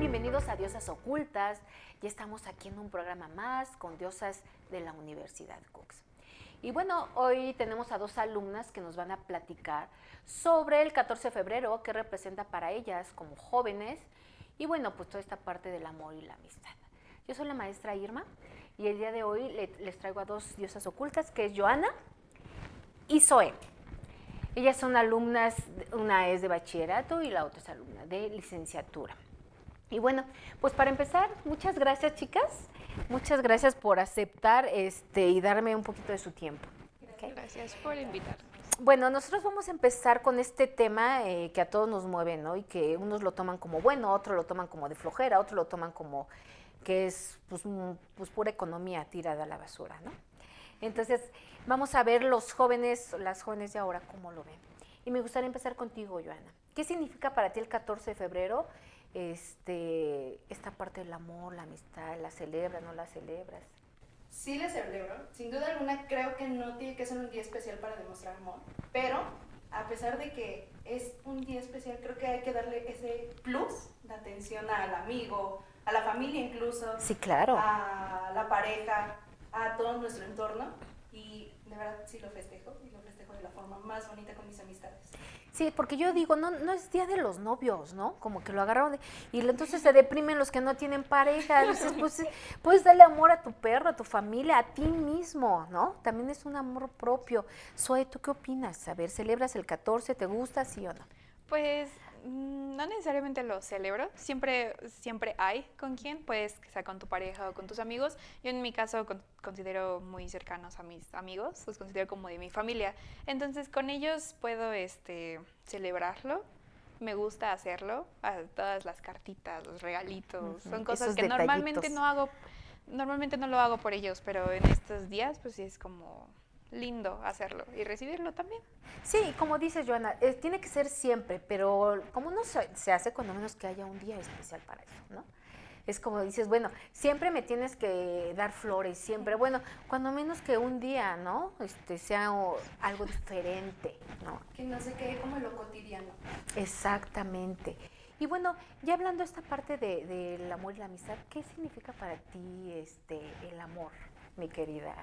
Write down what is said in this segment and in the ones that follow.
Bienvenidos a Diosas Ocultas. Ya estamos aquí en un programa más con diosas de la Universidad Cooks. Y bueno, hoy tenemos a dos alumnas que nos van a platicar sobre el 14 de febrero, qué representa para ellas como jóvenes y bueno, pues toda esta parte del amor y la amistad. Yo soy la maestra Irma y el día de hoy les traigo a dos diosas ocultas, que es Joana y Zoe. Ellas son alumnas, una es de bachillerato y la otra es alumna de licenciatura. Y bueno, pues para empezar, muchas gracias chicas, muchas gracias por aceptar este, y darme un poquito de su tiempo. Gracias por invitarnos. Bueno, nosotros vamos a empezar con este tema eh, que a todos nos mueve, ¿no? Y que unos lo toman como bueno, otros lo toman como de flojera, otros lo toman como que es pues, pues, pura economía tirada a la basura, ¿no? Entonces, vamos a ver los jóvenes, las jóvenes de ahora, cómo lo ven. Y me gustaría empezar contigo, Joana. ¿Qué significa para ti el 14 de febrero este, esta parte del amor, la amistad? ¿La celebras, no la celebras? sí le celebro. Sin duda alguna creo que no tiene que ser un día especial para demostrar amor, pero a pesar de que es un día especial, creo que hay que darle ese plus de atención al amigo, a la familia incluso. Sí, claro. A la pareja, a todo nuestro entorno. Y de verdad sí lo festejo y lo festejo de la forma más bonita con mis amistades. Sí, porque yo digo, no, no es día de los novios, ¿no? Como que lo agarraron y entonces se deprimen los que no tienen pareja. Dices, pues, puedes darle amor a tu perro, a tu familia, a ti mismo, ¿no? También es un amor propio. Zoe, ¿tú qué opinas? A ver, ¿celebras el 14? ¿Te gusta, sí o no? Pues no necesariamente lo celebro, siempre, siempre hay con quien, que sea con tu pareja o con tus amigos. Yo en mi caso considero muy cercanos a mis amigos, los considero como de mi familia. Entonces con ellos puedo este, celebrarlo, me gusta hacerlo, todas las cartitas, los regalitos, son cosas que normalmente no hago, normalmente no lo hago por ellos, pero en estos días pues sí es como lindo hacerlo y recibirlo también. Sí, como dices, Joana, eh, tiene que ser siempre, pero como no se, se, hace cuando menos que haya un día especial para eso, ¿no? Es como dices, bueno, siempre me tienes que dar flores, siempre, bueno, cuando menos que un día, ¿no? Este, sea algo diferente, ¿no? Que no se quede como lo cotidiano. Exactamente. Y bueno, ya hablando esta parte del de, amor y la amistad, ¿qué significa para ti este, el amor, mi querida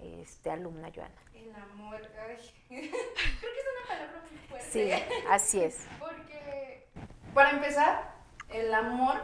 este, alumna Joana? El amor, ay. creo que es una palabra muy fuerte. Sí, así es. Porque, para empezar, el amor,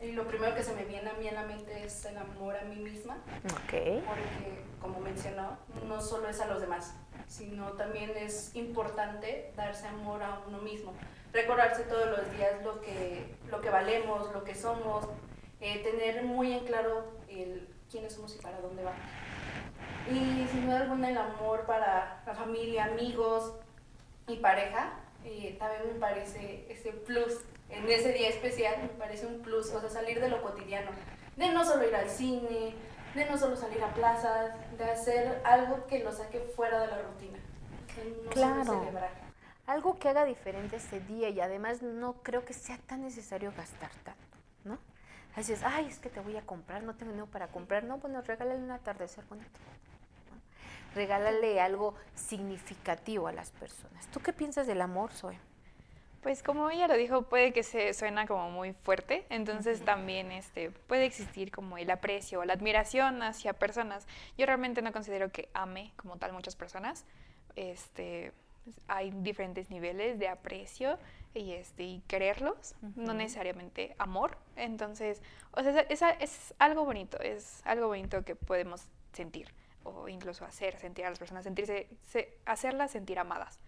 y lo primero que se me viene a mí en la mente es el amor a mí misma. Ok. Porque, como mencionó, no solo es a los demás, sino también es importante darse amor a uno mismo. Recordarse todos los días lo que, lo que valemos, lo que somos, eh, tener muy en claro el quiénes somos y para dónde vamos. Y sin duda alguna el amor para la familia, amigos y pareja, eh, también me parece ese plus, en ese día especial me parece un plus, o sea, salir de lo cotidiano, de no solo ir al cine, de no solo salir a plazas, de hacer algo que lo saque fuera de la rutina. claro. Algo que haga diferente ese día y además no creo que sea tan necesario gastar tanto, ¿no? Dices, ay, es que te voy a comprar, no tengo dinero para comprar. No, bueno, regálale un atardecer bonito. Regálale algo significativo a las personas. ¿Tú qué piensas del amor, Zoe? Pues como ella lo dijo, puede que se suena como muy fuerte, entonces también este, puede existir como el aprecio o la admiración hacia personas. Yo realmente no considero que ame como tal muchas personas. Este, hay diferentes niveles de aprecio y, este, y quererlos, no necesariamente amor. Entonces, o sea, es algo bonito, es algo bonito que podemos sentir o incluso hacer sentir a las personas, sentirse, hacerlas sentir amadas.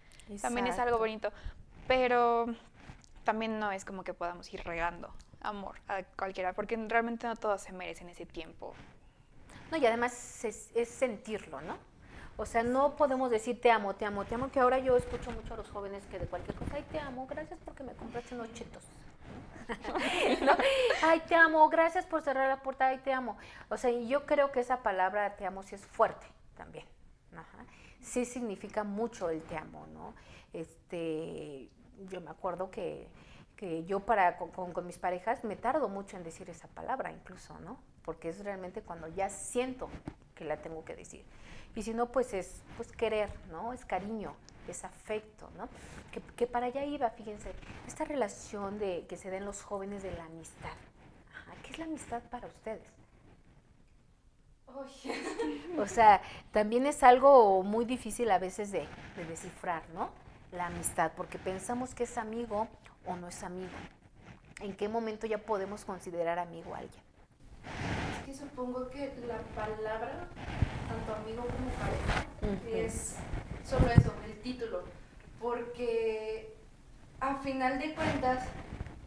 También es algo bonito, pero también no es como que podamos ir regando amor a cualquiera, porque realmente no todos se merecen ese tiempo. No, y además es sentirlo, ¿no? O sea, no podemos decir te amo, te amo, te amo, que ahora yo escucho mucho a los jóvenes que de cualquier cosa, ay, te amo, gracias porque me compraste unos chetos. Ay, te amo, gracias por cerrar la puerta, ay, te amo. O sea, yo creo que esa palabra te amo sí es fuerte también. Sí significa mucho el te amo, ¿no? Este, yo me acuerdo que, que yo para con mis parejas me tardo mucho en decir esa palabra incluso, ¿no? Porque es realmente cuando ya siento que la tengo que decir. Y si no, pues es pues querer, ¿no? Es cariño, es afecto, ¿no? Que, que para allá iba, fíjense, esta relación de, que se da en los jóvenes de la amistad. Ajá, ¿Qué es la amistad para ustedes? O sea, también es algo muy difícil a veces de, de descifrar, ¿no? La amistad, porque pensamos que es amigo o no es amigo. ¿En qué momento ya podemos considerar amigo a alguien? Es que supongo que la palabra, amigo como pareja, Ujú. es solo eso, el título. Porque a final de cuentas,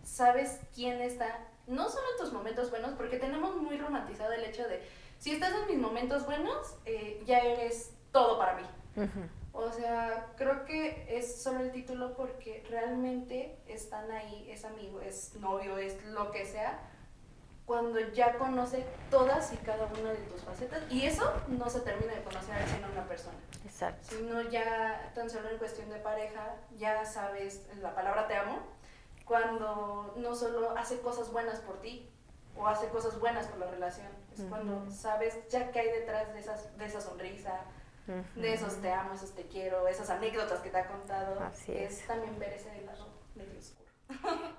sabes quién está, no solo en tus momentos buenos, porque tenemos muy romantizado el hecho de, si estás en mis momentos buenos, eh, ya eres todo para mí. Ujú. O sea, creo que es solo el título porque realmente están ahí, es amigo, es novio, es lo que sea, cuando ya conoce todas y cada una de tus facetas. Y eso no se termina de conocer al sino una persona, Exacto. sino ya tan solo en cuestión de pareja, ya sabes la palabra te amo, cuando no solo hace cosas buenas por ti o hace cosas buenas por la relación, es cuando sabes ya qué hay detrás de, esas, de esa sonrisa, de esos te amo, esos te quiero, esas anécdotas que te ha contado, Así es. es. también ver ese lado medio oscuro.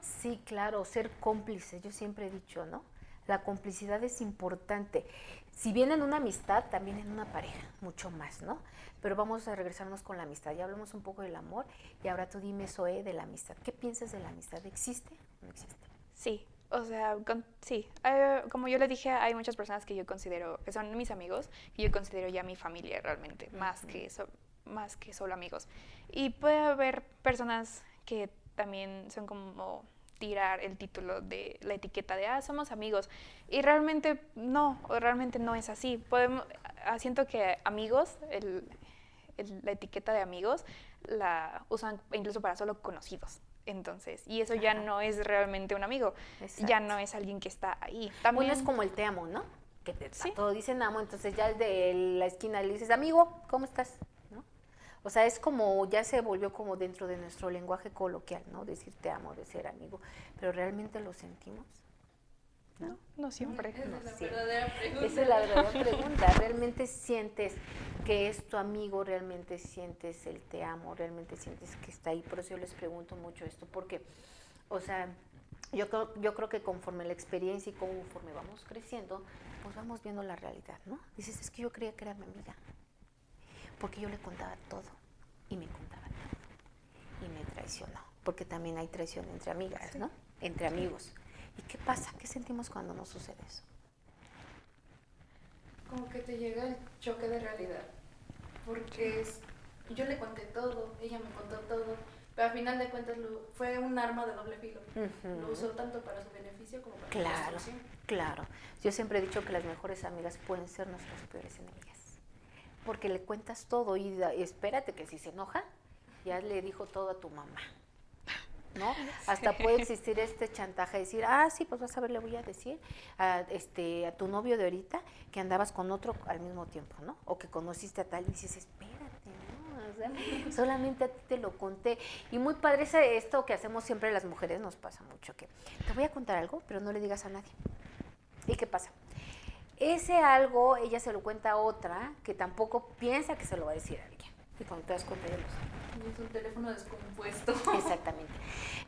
Sí, claro, ser cómplice, yo siempre he dicho, ¿no? La complicidad es importante. Si bien en una amistad, también en una pareja, mucho más, ¿no? Pero vamos a regresarnos con la amistad. Ya hablamos un poco del amor y ahora tú dime, Zoe, de la amistad. ¿Qué piensas de la amistad? ¿Existe o no existe? Sí, o sea, con- sí. Eh, como yo les dije, hay muchas personas que yo considero, que son mis amigos, que yo considero ya mi familia realmente, más, que más que solo amigos. Y puede haber personas que también son como tirar el título de la etiqueta de, ah, somos amigos. Y realmente no, realmente no es así. Podemos, ah, siento que amigos, el- el- la etiqueta de amigos, la usan incluso para solo conocidos. Entonces, y eso ya Ajá. no es realmente un amigo, ya no es alguien que está ahí. También Bueno, es como el te amo, ¿no? Que te, Sí. dicen amo, entonces ya el de la esquina le dices, amigo, ¿cómo estás? O sea, es como, ya se volvió como dentro de nuestro lenguaje coloquial, ¿no? Decir te amo, de ser amigo. Pero ¿realmente lo sentimos? no, no siempre. Esa No es la verdadera pregunta. Esa es la verdadera pregunta. ¿Realmente sientes que es tu amigo? ¿Realmente sientes el te amo? ¿Realmente sientes que está ahí? Por eso yo les pregunto mucho esto, porque, o sea, yo creo, yo creo que conforme la experiencia y conforme vamos creciendo, pues vamos viendo la realidad, ¿no? Dices, es que yo creía que era mi amiga, porque yo le contaba todo y me contaba todo y me traicionó, porque también hay traición entre amigas, ¿no? Entre amigos. ¿Y qué pasa? ¿Qué sentimos cuando nos sucede eso? Como que te llega el choque de realidad. Porque es, yo le conté todo, ella me contó todo, pero al final de cuentas lo- fue un arma de doble filo. Lo usó tanto para su beneficio como para su Claro, claro. Yo siempre he dicho que las mejores amigas pueden ser nuestras peores enemigas. Porque le cuentas todo y, da- y espérate que si se enoja, ya le dijo todo a tu mamá. ¿No? Hasta puede existir este chantaje, decir, ah, sí, pues vas a ver, le voy a decir a, este, a tu novio de ahorita que andabas con otro al mismo tiempo, ¿no? O que conociste a tal y dices, espérate, ¿no? O sea, solamente a ti te lo conté. Y muy padre ese- esto que hacemos siempre las mujeres, nos pasa mucho, que te voy a contar algo, pero no le digas a nadie. ¿Y qué pasa? Ese algo, ella se lo cuenta a otra que tampoco piensa que se lo va a decir a alguien. Y cuando te das cuenta, ya lo. Es un teléfono descompuesto. Exactamente.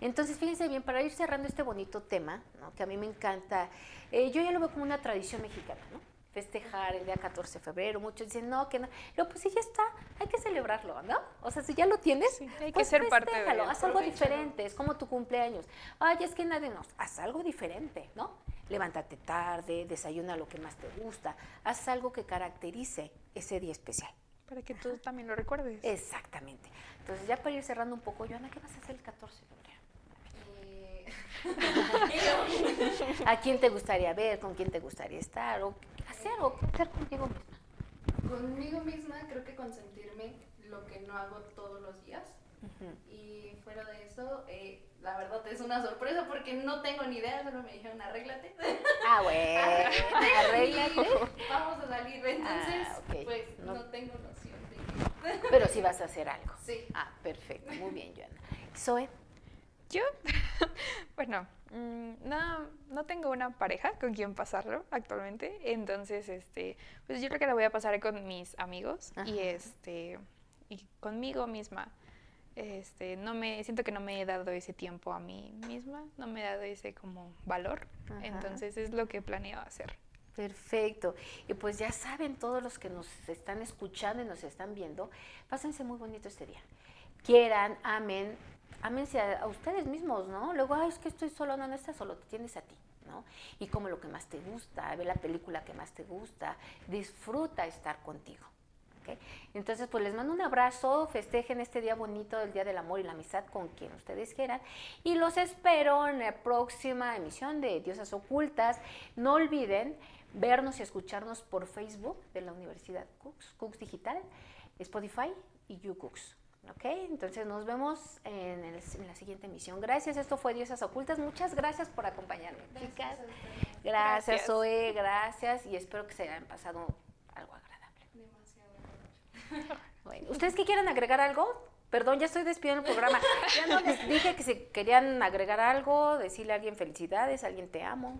Entonces, fíjense bien, para ir cerrando este bonito tema, ¿no? que a mí me encanta, eh, yo ya lo veo como una tradición mexicana, ¿no? Festejar el día 14 de febrero, muchos dicen, no, que no. Pero pues si ya está, hay que celebrarlo, ¿no? O sea, si ya lo tienes, Sí, hay que pues ser parte de haz algo diferente, es como tu cumpleaños. Ay, es que nadie nos, haz algo diferente, ¿no? Levántate tarde, desayuna lo que más te gusta, haz algo que caracterice ese día especial. Para que tú también lo recuerdes. Exactamente. Entonces, ya para ir cerrando un poco, Joana, ¿qué vas a hacer el 14 de febrero? Eh, ¿A quién te gustaría ver? ¿Con quién te gustaría estar? ¿O qué hacer? ¿O qué hacer contigo misma? Conmigo misma creo que consentirme lo que no hago todos los días. Y fuera de eso, eh, la verdad es una sorpresa porque no tengo ni idea, solo me dijeron arréglate. Ah, bueno, arréglate. Vamos a salir. Entonces, Ah, pues No- no. tengo noción de Pero sí vas a hacer algo. Sí. Ah, perfecto. Muy bien, Joana. Zoe, Yo, bueno, mm, no, no tengo una pareja con quien pasarlo actualmente, entonces, este, pues yo creo que la voy a pasar con mis amigos y este, y conmigo misma. Este, no me, siento que no me he dado ese tiempo a mí misma, no me he dado ese como valor, Ajá. entonces es lo que planeo hacer. Perfecto. Y pues ya saben todos los que nos están escuchando y nos están viendo, pásense muy bonito este día. Quieran, amen, ámense a, a ustedes mismos, ¿no? Luego, ay, es que estoy solo, no, no estás solo, te tienes a ti, ¿no? Y come lo que más te gusta, ve la película que más te gusta, disfruta estar contigo. Entonces, pues les mando un abrazo, festejen este día bonito, el Día del Amor y la Amistad con quien ustedes quieran. Y los espero en la próxima emisión de Diosas Ocultas. No olviden vernos y escucharnos por Facebook de la Universidad Cooks, Cooks Digital, Spotify y YouCooks. ¿Ok? Entonces nos vemos en, el- en la siguiente emisión. Gracias, esto fue Diosas Ocultas. Muchas gracias por acompañarme, chicas. Gracias, Gracias. Zoe, gracias y espero que se hayan pasado algo agradable. Demasiado. Bueno, ¿Ustedes qué quieren agregar algo? Perdón, ya estoy despidiendo el programa. Ya no les dije que si querían agregar algo, decirle a alguien felicidades, a alguien te amo.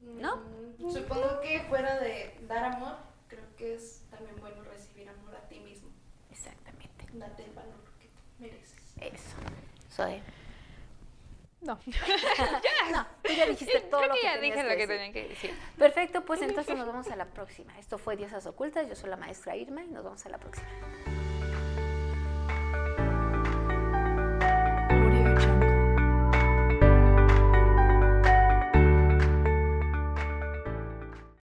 ¿No? Mm, Supongo que fuera de dar amor, creo que es también bueno recibir amor a ti mismo. Exactamente. Date el valor que mereces. Eso. Zoe. No, No, tú ya dijiste todo creo lo que que ya dije lo que tenía que decir. Perfecto, pues entonces nos vemos a la próxima. Esto fue Diosas Ocultas, yo soy la maestra Irma y nos vemos a la próxima.